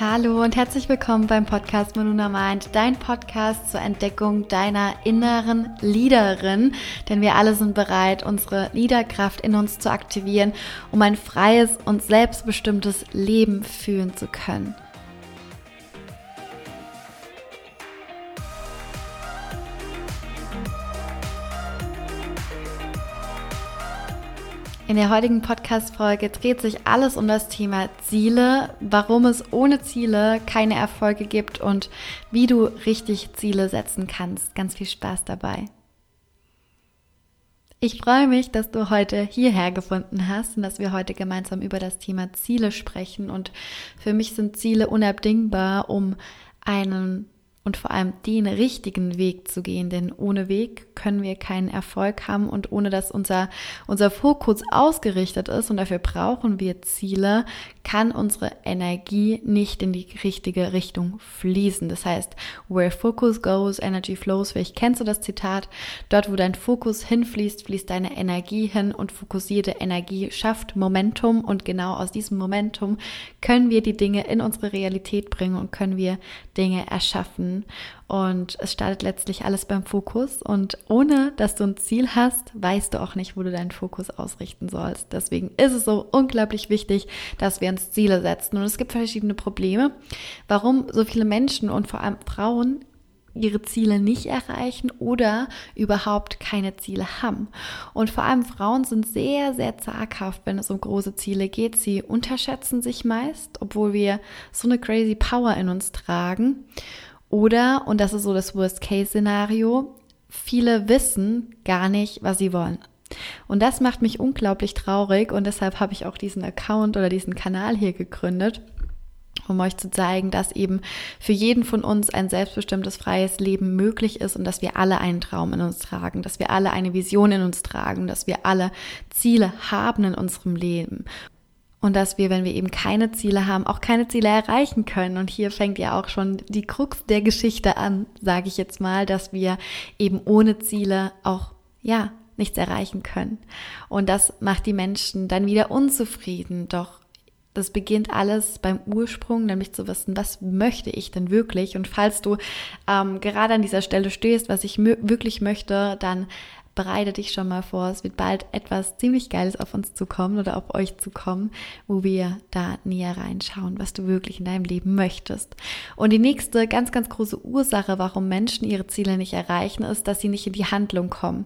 Hallo und herzlich willkommen beim Podcast Monuna Mind, dein Podcast zur Entdeckung deiner inneren Leaderin. Denn wir alle sind bereit, unsere Leaderkraft in uns zu aktivieren, um ein freies und selbstbestimmtes Leben führen zu können. In der heutigen Podcast-Folge dreht sich alles um das Thema Ziele, warum es ohne Ziele keine Erfolge gibt und wie du richtig Ziele setzen kannst. Ganz viel Spaß dabei. Ich freue mich, dass du heute hierher gefunden hast und dass wir heute gemeinsam über das Thema Ziele sprechen. Und für mich sind Ziele unabdingbar, um einen und vor allem den richtigen Weg zu gehen, denn ohne Weg können wir keinen Erfolg haben und ohne dass unser, unser Fokus ausgerichtet ist und dafür brauchen wir Ziele, kann unsere Energie nicht in die richtige Richtung fließen. Das heißt, where focus goes, energy flows. Vielleicht kennst du das Zitat. Dort, wo dein Fokus hinfließt, fließt deine Energie hin und fokussierte Energie schafft Momentum und genau aus diesem Momentum können wir die Dinge in unsere Realität bringen und können wir Dinge erschaffen. Und es startet letztlich alles beim Fokus. Und ohne dass du ein Ziel hast, weißt du auch nicht, wo du deinen Fokus ausrichten sollst. Deswegen ist es so unglaublich wichtig, dass wir uns Ziele setzen. Und es gibt verschiedene Probleme, warum so viele Menschen und vor allem Frauen ihre Ziele nicht erreichen oder überhaupt keine Ziele haben. Und vor allem Frauen sind sehr, sehr zaghaft, wenn es um große Ziele geht. Sie unterschätzen sich meist, obwohl wir so eine crazy Power in uns tragen. Oder, und das ist so das Worst-Case-Szenario, viele wissen gar nicht, was sie wollen. Und das macht mich unglaublich traurig und deshalb habe ich auch diesen Account oder diesen Kanal hier gegründet, um euch zu zeigen, dass eben für jeden von uns ein selbstbestimmtes freies Leben möglich ist und dass wir alle einen Traum in uns tragen, dass wir alle eine Vision in uns tragen, dass wir alle Ziele haben in unserem Leben und dass wir, wenn wir eben keine Ziele haben, auch keine Ziele erreichen können. Und hier fängt ja auch schon die Krux der Geschichte an, sage ich jetzt mal, dass wir eben ohne Ziele auch, ja, nichts erreichen können. Und das macht die Menschen dann wieder unzufrieden. Doch das beginnt alles beim Ursprung, nämlich zu wissen, was möchte ich denn wirklich? Und falls du ähm, gerade an dieser Stelle stehst, was ich wirklich möchte, dann bereite dich schon mal vor. Es wird bald etwas ziemlich Geiles auf uns zukommen oder auf euch zukommen, wo wir da näher reinschauen, was du wirklich in deinem Leben möchtest. Und die nächste ganz, ganz große Ursache, warum Menschen ihre Ziele nicht erreichen, ist, dass sie nicht in die Handlung kommen.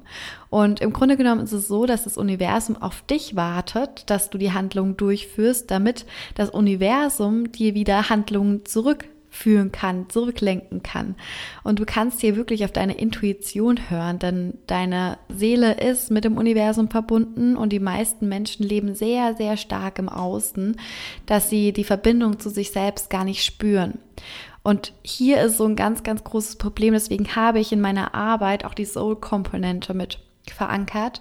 Und im Grunde genommen ist es so, dass das Universum auf dich wartet, dass du die Handlung durchführst, damit das Universum dir wieder Handlungen zurück führen kann, zurücklenken kann. Und du kannst hier wirklich auf deine Intuition hören, denn deine Seele ist mit dem Universum verbunden und die meisten Menschen leben sehr, sehr stark im Außen, dass sie die Verbindung zu sich selbst gar nicht spüren. Und hier ist so ein ganz, ganz großes Problem. Deswegen habe ich in meiner Arbeit auch die Soul-Komponente mit verankert,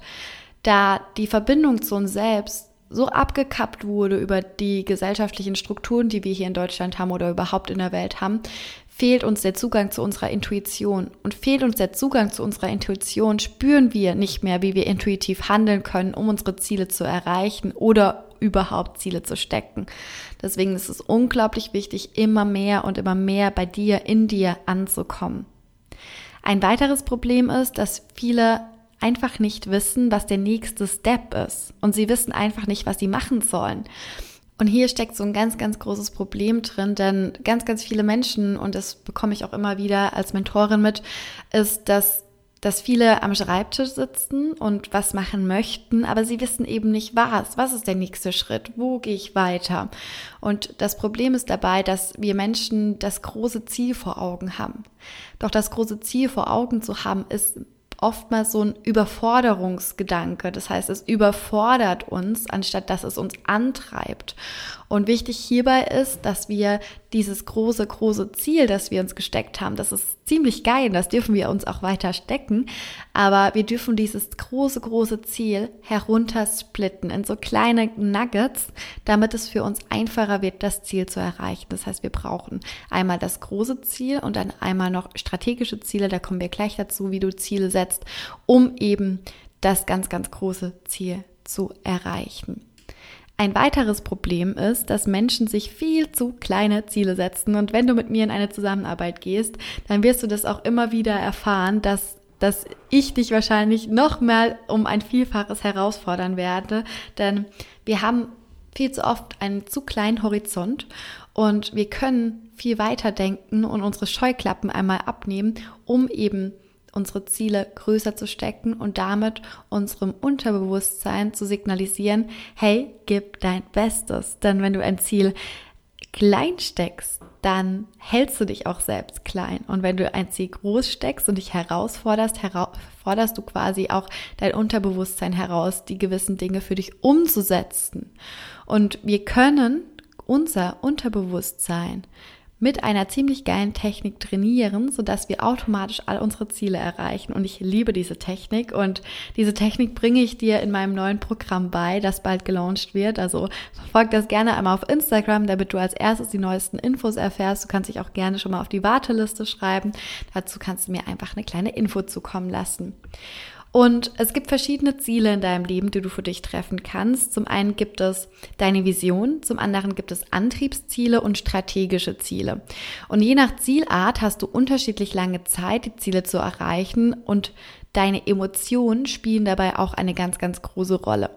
da die Verbindung zu uns selbst so abgekappt wurde über die gesellschaftlichen Strukturen, die wir hier in Deutschland haben oder überhaupt in der Welt haben, fehlt uns der Zugang zu unserer Intuition. Und fehlt uns der Zugang zu unserer Intuition, spüren wir nicht mehr, wie wir intuitiv handeln können, um unsere Ziele zu erreichen oder überhaupt Ziele zu stecken. Deswegen ist es unglaublich wichtig, immer mehr und immer mehr bei dir, in dir anzukommen. Ein weiteres Problem ist, dass viele einfach nicht wissen, was der nächste Step ist. Und sie wissen einfach nicht, was sie machen sollen. Und hier steckt so ein ganz, ganz großes Problem drin, denn ganz, ganz viele Menschen, und das bekomme ich auch immer wieder als Mentorin mit, ist, dass dass viele am Schreibtisch sitzen und was machen möchten, aber sie wissen eben nicht was. Was ist der nächste Schritt? Wo gehe ich weiter? Und das Problem ist dabei, dass wir Menschen das große Ziel vor Augen haben. Doch das große Ziel vor Augen zu haben, ist oftmals so ein Überforderungsgedanke. Das heißt, es überfordert uns, anstatt dass es uns antreibt. Und wichtig hierbei ist, dass wir dieses große, große Ziel, das wir uns gesteckt haben, das ist ziemlich geil, das dürfen wir uns auch weiter stecken, aber wir dürfen dieses große, große Ziel heruntersplitten in so kleine Nuggets, damit es für uns einfacher wird, das Ziel zu erreichen. Das heißt, wir brauchen einmal das große Ziel und dann einmal noch strategische Ziele, da kommen wir gleich dazu, wie du Ziele setzt, um eben das ganz, ganz große Ziel zu erreichen. Ein weiteres Problem ist, dass Menschen sich viel zu kleine Ziele setzen. Und wenn du mit mir in eine Zusammenarbeit gehst, dann wirst du das auch immer wieder erfahren, dass dass ich dich wahrscheinlich noch mal um ein Vielfaches herausfordern werde, denn wir haben viel zu oft einen zu kleinen Horizont und wir können viel weiter denken und unsere Scheuklappen einmal abnehmen, um eben unsere Ziele größer zu stecken und damit unserem Unterbewusstsein zu signalisieren, hey, gib dein Bestes. Denn wenn du ein Ziel klein steckst, dann hältst du dich auch selbst klein. Und wenn du ein Ziel groß steckst und dich herausforderst, forderst du quasi auch dein Unterbewusstsein heraus, die gewissen Dinge für dich umzusetzen. Und wir können unser Unterbewusstsein mit einer ziemlich geilen Technik trainieren, sodass wir automatisch all unsere Ziele erreichen. Und ich liebe diese Technik und diese Technik bringe ich dir in meinem neuen Programm bei, das bald gelauncht wird. Also verfolg das gerne einmal auf Instagram, damit du als erstes die neuesten Infos erfährst. Du kannst dich auch gerne schon mal auf die Warteliste schreiben. Dazu kannst du mir einfach eine kleine Info zukommen lassen. Und es gibt verschiedene Ziele in deinem Leben, die du für dich treffen kannst. Zum einen gibt es deine Vision, zum anderen gibt es Antriebsziele und strategische Ziele. Und je nach Zielart hast du unterschiedlich lange Zeit, die Ziele zu erreichen und Deine Emotionen spielen dabei auch eine ganz, ganz große Rolle.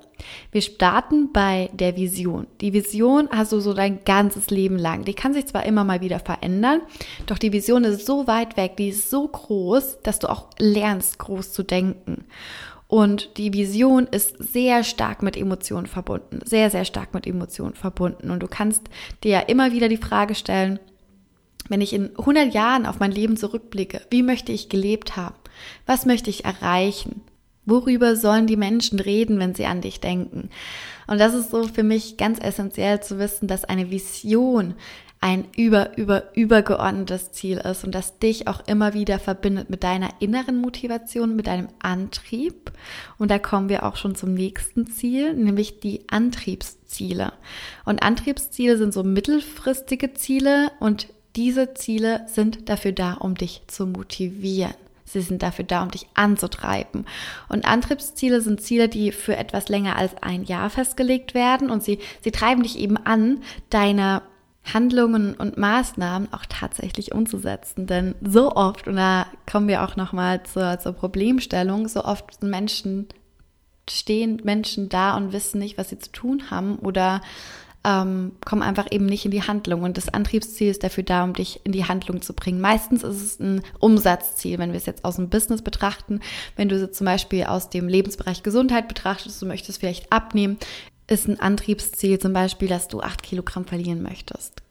Wir starten bei der Vision. Die Vision hast du so dein ganzes Leben lang. Die kann sich zwar immer mal wieder verändern, doch die Vision ist so weit weg, die ist so groß, dass du auch lernst, groß zu denken. Und die Vision ist sehr stark mit Emotionen verbunden, sehr, sehr stark mit Emotionen verbunden. Und du kannst dir ja immer wieder die Frage stellen, wenn ich in 100 Jahren auf mein Leben zurückblicke, wie möchte ich gelebt haben? Was möchte ich erreichen? Worüber sollen die Menschen reden, wenn sie an dich denken? Und das ist so für mich ganz essentiell zu wissen, dass eine Vision ein über, über, übergeordnetes Ziel ist und das dich auch immer wieder verbindet mit deiner inneren Motivation, mit deinem Antrieb. Und da kommen wir auch schon zum nächsten Ziel, nämlich die Antriebsziele. Und Antriebsziele sind so mittelfristige Ziele und diese Ziele sind dafür da, um dich zu motivieren. Sie sind dafür da, um dich anzutreiben. Und Antriebsziele sind Ziele, die für etwas länger als ein Jahr festgelegt werden und sie, sie treiben dich eben an, deine Handlungen und Maßnahmen auch tatsächlich umzusetzen. Denn so oft, und da kommen wir auch nochmal zur, zur Problemstellung, so oft Menschen stehen Menschen da und wissen nicht, was sie zu tun haben oder ähm, kommen einfach eben nicht in die Handlung. Und das Antriebsziel ist dafür da, um dich in die Handlung zu bringen. Meistens ist es ein Umsatzziel, wenn wir es jetzt aus dem Business betrachten. Wenn du es zum Beispiel aus dem Lebensbereich Gesundheit betrachtest, du möchtest vielleicht abnehmen, ist ein Antriebsziel zum Beispiel, dass du acht Kilogramm verlieren möchtest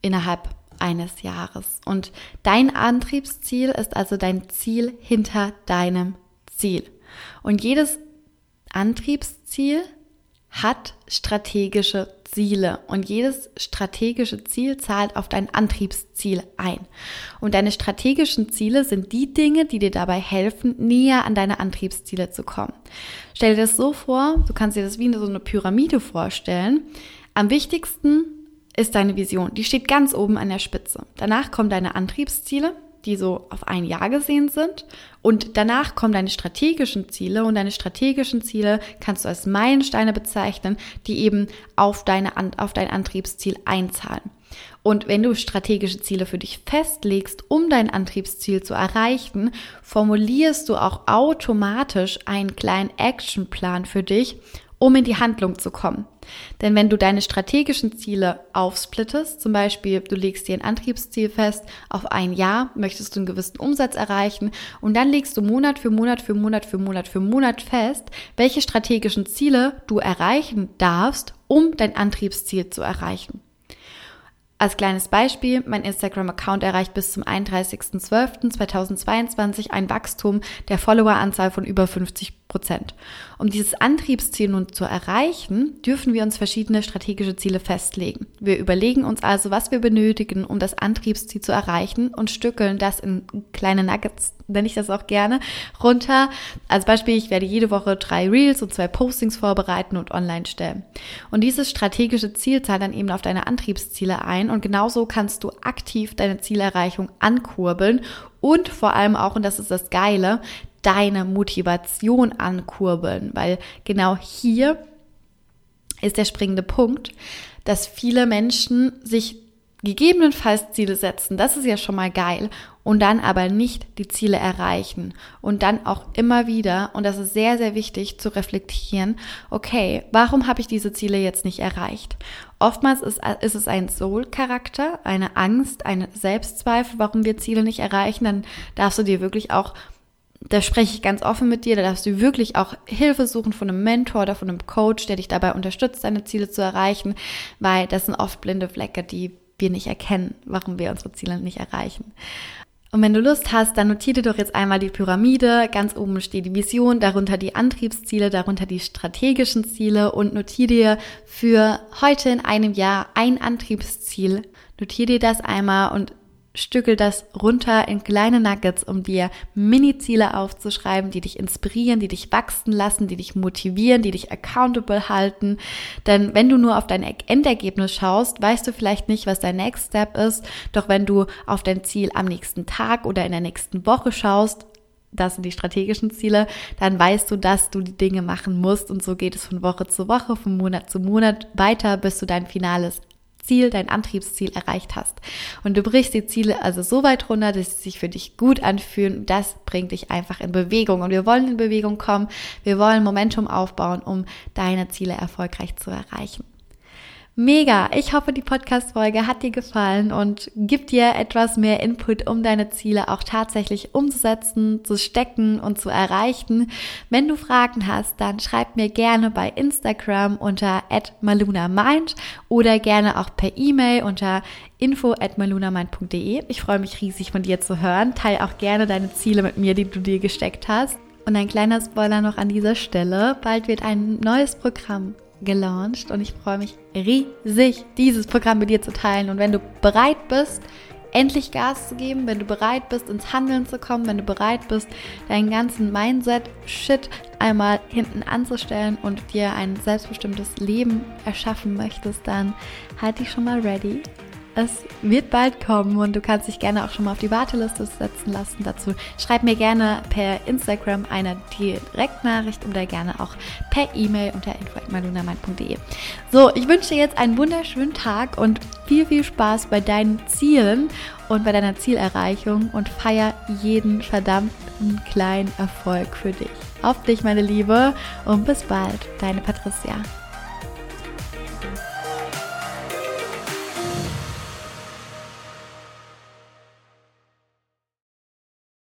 innerhalb eines Jahres. Und dein Antriebsziel ist also dein Ziel hinter deinem Ziel. Und jedes Antriebsziel hat strategische Ziele und jedes strategische Ziel zahlt auf dein Antriebsziel ein. Und deine strategischen Ziele sind die Dinge, die dir dabei helfen, näher an deine Antriebsziele zu kommen. Stell dir das so vor, du kannst dir das wie so eine Pyramide vorstellen. Am wichtigsten ist deine Vision. Die steht ganz oben an der Spitze. Danach kommen deine Antriebsziele, die so auf ein Jahr gesehen sind. Und danach kommen deine strategischen Ziele und deine strategischen Ziele kannst du als Meilensteine bezeichnen, die eben auf, deine, auf dein Antriebsziel einzahlen. Und wenn du strategische Ziele für dich festlegst, um dein Antriebsziel zu erreichen, formulierst du auch automatisch einen kleinen Actionplan für dich, um in die Handlung zu kommen. Denn wenn du deine strategischen Ziele aufsplittest, zum Beispiel du legst dir ein Antriebsziel fest, auf ein Jahr möchtest du einen gewissen Umsatz erreichen und dann legst du Monat für Monat für Monat für Monat für Monat fest, welche strategischen Ziele du erreichen darfst, um dein Antriebsziel zu erreichen. Als kleines Beispiel, mein Instagram-Account erreicht bis zum 31.12.2022 ein Wachstum der Followeranzahl von über 50 Prozent. Um dieses Antriebsziel nun zu erreichen, dürfen wir uns verschiedene strategische Ziele festlegen. Wir überlegen uns also, was wir benötigen, um das Antriebsziel zu erreichen und stückeln das in kleine Nuggets, nenne ich das auch gerne, runter. Als Beispiel, ich werde jede Woche drei Reels und zwei Postings vorbereiten und online stellen. Und dieses strategische Ziel zahlt dann eben auf deine Antriebsziele ein und genauso kannst du aktiv deine Zielerreichung ankurbeln und vor allem auch, und das ist das Geile, deine Motivation ankurbeln, weil genau hier ist der springende Punkt, dass viele Menschen sich gegebenenfalls Ziele setzen, das ist ja schon mal geil, und dann aber nicht die Ziele erreichen. Und dann auch immer wieder, und das ist sehr, sehr wichtig zu reflektieren, okay, warum habe ich diese Ziele jetzt nicht erreicht? Oftmals ist, ist es ein Soul-Charakter, eine Angst, ein Selbstzweifel, warum wir Ziele nicht erreichen, dann darfst du dir wirklich auch da spreche ich ganz offen mit dir, da darfst du wirklich auch Hilfe suchen von einem Mentor oder von einem Coach, der dich dabei unterstützt, deine Ziele zu erreichen, weil das sind oft blinde Flecke, die wir nicht erkennen, warum wir unsere Ziele nicht erreichen. Und wenn du Lust hast, dann notiere doch jetzt einmal die Pyramide. Ganz oben steht die Vision, darunter die Antriebsziele, darunter die strategischen Ziele und notiere dir für heute in einem Jahr ein Antriebsziel. Notiere dir das einmal und stückel das runter in kleine Nuggets, um dir Mini-Ziele aufzuschreiben, die dich inspirieren, die dich wachsen lassen, die dich motivieren, die dich accountable halten. Denn wenn du nur auf dein Endergebnis schaust, weißt du vielleicht nicht, was dein Next Step ist. Doch wenn du auf dein Ziel am nächsten Tag oder in der nächsten Woche schaust, das sind die strategischen Ziele, dann weißt du, dass du die Dinge machen musst und so geht es von Woche zu Woche, von Monat zu Monat weiter, bis du dein finales Ziel, dein Antriebsziel erreicht hast. Und du brichst die Ziele also so weit runter, dass sie sich für dich gut anfühlen. Das bringt dich einfach in Bewegung. Und wir wollen in Bewegung kommen. Wir wollen Momentum aufbauen, um deine Ziele erfolgreich zu erreichen. Mega! Ich hoffe, die Podcast-Folge hat dir gefallen und gibt dir etwas mehr Input, um deine Ziele auch tatsächlich umzusetzen, zu stecken und zu erreichen. Wenn du Fragen hast, dann schreib mir gerne bei Instagram unter @malunamind oder gerne auch per E-Mail unter info@malunamind.de. Ich freue mich riesig von dir zu hören. Teil auch gerne deine Ziele mit mir, die du dir gesteckt hast. Und ein kleiner Spoiler noch an dieser Stelle. Bald wird ein neues Programm gelauncht und ich freue mich riesig, dieses Programm mit dir zu teilen. Und wenn du bereit bist, endlich Gas zu geben, wenn du bereit bist, ins Handeln zu kommen, wenn du bereit bist, deinen ganzen Mindset-Shit einmal hinten anzustellen und dir ein selbstbestimmtes Leben erschaffen möchtest, dann halt dich schon mal ready. Es wird bald kommen und du kannst dich gerne auch schon mal auf die Warteliste setzen lassen. Dazu schreib mir gerne per Instagram eine Direktnachricht oder gerne auch per E-Mail unter info.malunamind.de. So, ich wünsche dir jetzt einen wunderschönen Tag und viel, viel Spaß bei deinen Zielen und bei deiner Zielerreichung und feier jeden verdammten kleinen Erfolg für dich. Auf dich, meine Liebe, und bis bald, deine Patricia.